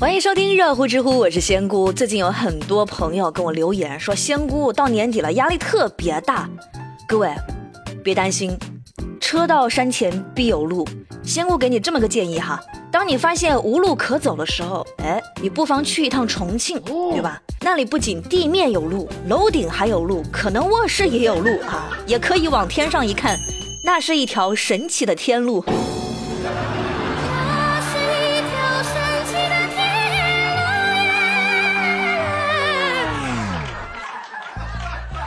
欢迎收听热乎知乎，我是仙姑。最近有很多朋友跟我留言说，仙姑到年底了，压力特别大。各位别担心，车到山前必有路。仙姑给你这么个建议哈，当你发现无路可走的时候，哎，你不妨去一趟重庆，对吧？那里不仅地面有路，楼顶还有路，可能卧室也有路啊，也可以往天上一看，那是一条神奇的天路。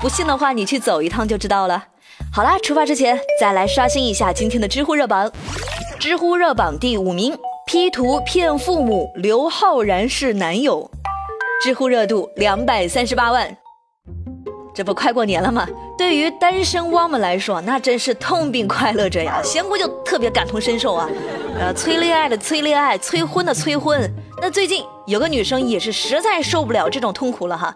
不信的话，你去走一趟就知道了。好啦，出发之前再来刷新一下今天的知乎热榜。知乎热榜第五名：P 图骗父母，刘昊然是男友。知乎热度两百三十八万。这不快过年了吗？对于单身汪们来说，那真是痛并快乐着呀。仙姑就特别感同身受啊。呃，催恋爱的催恋爱，催婚的催婚。那最近有个女生也是实在受不了这种痛苦了哈。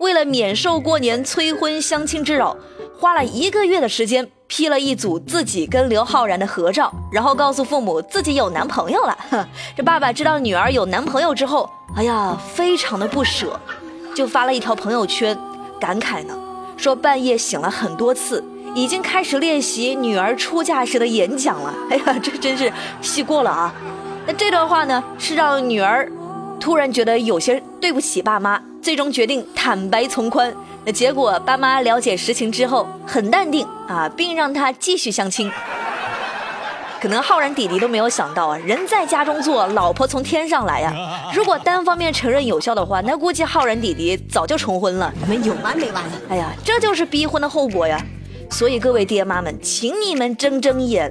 为了免受过年催婚相亲之扰，花了一个月的时间 P 了一组自己跟刘昊然的合照，然后告诉父母自己有男朋友了。这爸爸知道女儿有男朋友之后，哎呀，非常的不舍，就发了一条朋友圈，感慨呢，说半夜醒了很多次，已经开始练习女儿出嫁时的演讲了。哎呀，这真是戏过了啊！那这段话呢，是让女儿突然觉得有些对不起爸妈。最终决定坦白从宽，那结果爸妈了解实情之后很淡定啊，并让他继续相亲。可能浩然弟弟都没有想到啊，人在家中坐，老婆从天上来呀。如果单方面承认有效的话，那估计浩然弟弟早就重婚了。你们有完没完？哎呀，这就是逼婚的后果呀。所以各位爹妈们，请你们睁睁眼，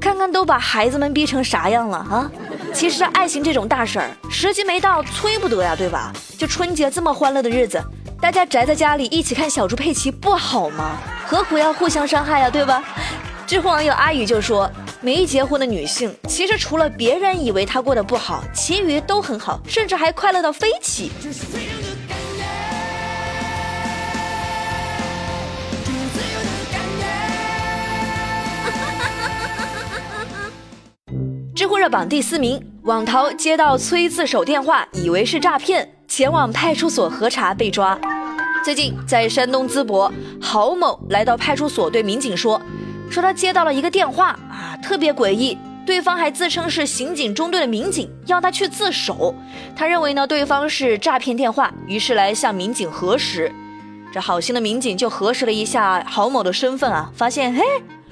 看看都把孩子们逼成啥样了啊！其实爱情这种大事儿，时机没到，催不得呀，对吧？就春节这么欢乐的日子，大家宅在家里一起看小猪佩奇不好吗？何苦要互相伤害呀，对吧？知乎网友阿宇就说：没结婚的女性，其实除了别人以为她过得不好，其余都很好，甚至还快乐到飞起。哈哈哈哈哈哈知乎热榜第四名，网淘接到催自首电话，以为是诈骗，前往派出所核查被抓。最近在山东淄博，郝某来到派出所对民警说，说他接到了一个电话啊，特别诡异，对方还自称是刑警中队的民警，要他去自首。他认为呢对方是诈骗电话，于是来向民警核实。这好心的民警就核实了一下郝某的身份啊，发现嘿，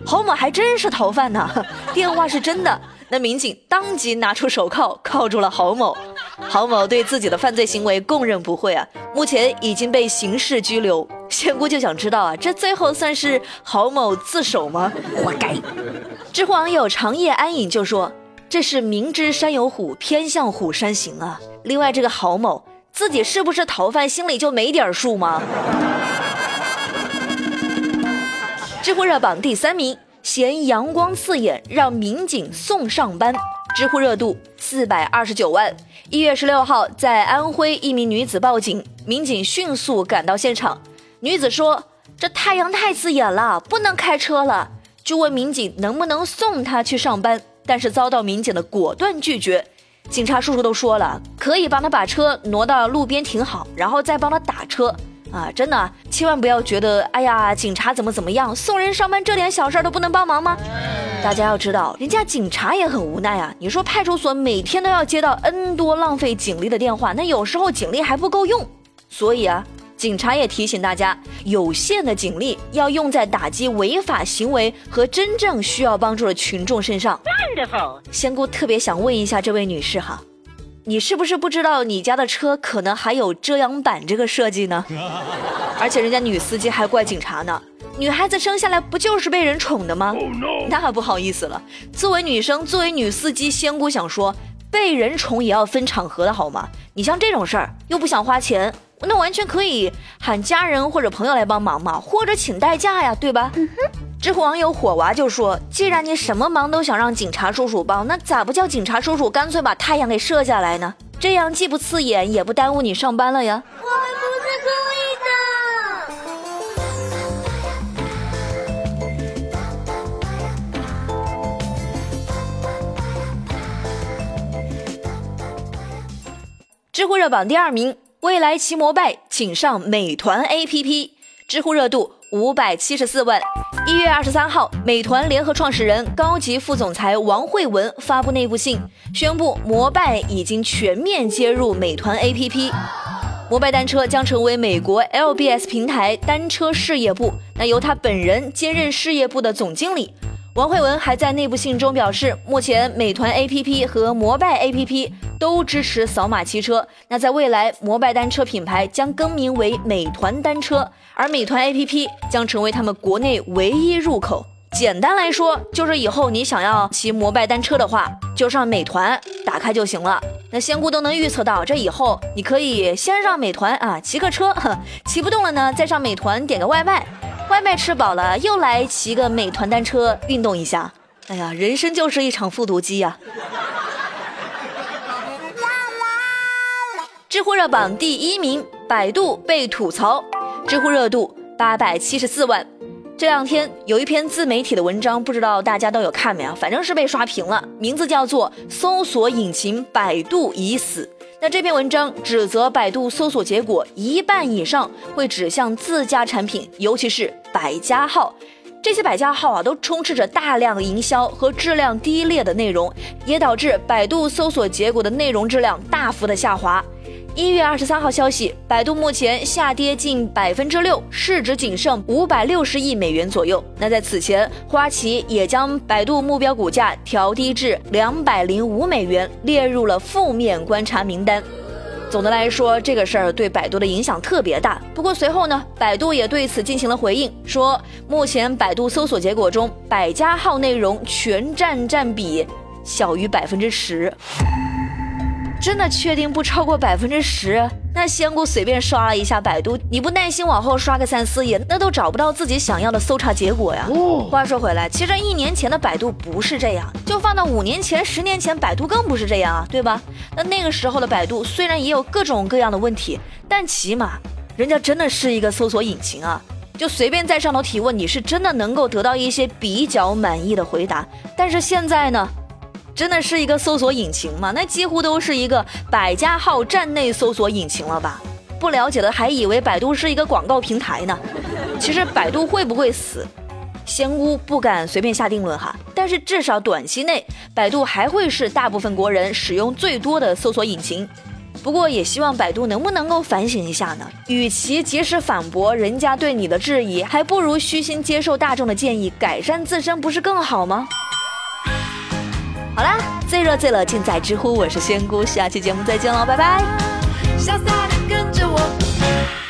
郝某还真是逃犯呢，电话是真的。那民警当即拿出手铐铐住了郝某，郝某对自己的犯罪行为供认不讳啊，目前已经被刑事拘留。仙姑就想知道啊，这最后算是郝某自首吗？活该！知乎网友长夜安隐就说：“这是明知山有虎，偏向虎山行啊。”另外，这个郝某自己是不是逃犯，心里就没点数吗？知乎热榜第三名。嫌阳光刺眼，让民警送上班。知乎热度四百二十九万。一月十六号，在安徽，一名女子报警，民警迅速赶到现场。女子说：“这太阳太刺眼了，不能开车了。”就问民警能不能送她去上班，但是遭到民警的果断拒绝。警察叔叔都说了，可以帮她把车挪到路边停好，然后再帮她打车。啊，真的，千万不要觉得，哎呀，警察怎么怎么样，送人上班这点小事都不能帮忙吗？大家要知道，人家警察也很无奈啊。你说派出所每天都要接到 N 多浪费警力的电话，那有时候警力还不够用。所以啊，警察也提醒大家，有限的警力要用在打击违法行为和真正需要帮助的群众身上。Wonderful，仙姑特别想问一下这位女士哈。你是不是不知道你家的车可能还有遮阳板这个设计呢？而且人家女司机还怪警察呢。女孩子生下来不就是被人宠的吗？那不好意思了，作为女生，作为女司机，仙姑想说，被人宠也要分场合的好吗？你像这种事儿又不想花钱，那完全可以喊家人或者朋友来帮忙嘛，或者请代驾呀，对吧？知乎网友火娃就说：“既然你什么忙都想让警察叔叔帮，那咋不叫警察叔叔干脆把太阳给射下来呢？这样既不刺眼，也不耽误你上班了呀。”我不是故意的知乎热榜第二名，未来骑摩拜请上美团 APP，知乎热度五百七十四万。一月二十三号，美团联合创始人、高级副总裁王慧文发布内部信，宣布摩拜已经全面接入美团 APP。摩拜单车将成为美国 LBS 平台单车事业部，那由他本人兼任事业部的总经理。王慧文还在内部信中表示，目前美团 APP 和摩拜 APP 都支持扫码骑车。那在未来，摩拜单车品牌将更名为美团单车，而美团 APP 将成为他们国内唯一入口。简单来说，就是以后你想要骑摩拜单车的话，就上美团打开就行了。那仙姑都能预测到，这以后你可以先上美团啊骑个车，骑不动了呢，再上美团点个外卖，外卖吃饱了又来骑个美团单车运动一下。哎呀，人生就是一场复读机呀！知乎热榜第一名，百度被吐槽，知乎热度八百七十四万。这两天有一篇自媒体的文章，不知道大家都有看没有？反正是被刷屏了，名字叫做“搜索引擎百度已死”。那这篇文章指责百度搜索结果一半以上会指向自家产品，尤其是百家号。这些百家号啊，都充斥着大量营销和质量低劣的内容，也导致百度搜索结果的内容质量大幅的下滑。一月二十三号消息，百度目前下跌近百分之六，市值仅剩五百六十亿美元左右。那在此前，花旗也将百度目标股价调低至两百零五美元，列入了负面观察名单。总的来说，这个事儿对百度的影响特别大。不过随后呢，百度也对此进行了回应，说目前百度搜索结果中，百家号内容全占占比小于百分之十。真的确定不超过百分之十？那仙姑随便刷了一下百度，你不耐心往后刷个三四页，那都找不到自己想要的搜查结果呀。话说回来，其实一年前的百度不是这样，就放到五年前、十年前，百度更不是这样啊，对吧？那那个时候的百度虽然也有各种各样的问题，但起码人家真的是一个搜索引擎啊，就随便在上头提问，你是真的能够得到一些比较满意的回答。但是现在呢？真的是一个搜索引擎吗？那几乎都是一个百家号站内搜索引擎了吧？不了解的还以为百度是一个广告平台呢。其实百度会不会死，仙姑不敢随便下定论哈。但是至少短期内，百度还会是大部分国人使用最多的搜索引擎。不过也希望百度能不能够反省一下呢？与其及时反驳人家对你的质疑，还不如虚心接受大众的建议，改善自身，不是更好吗？好啦最热最冷尽在知乎我是仙姑下期节目再见喽拜拜。潇洒的跟着我。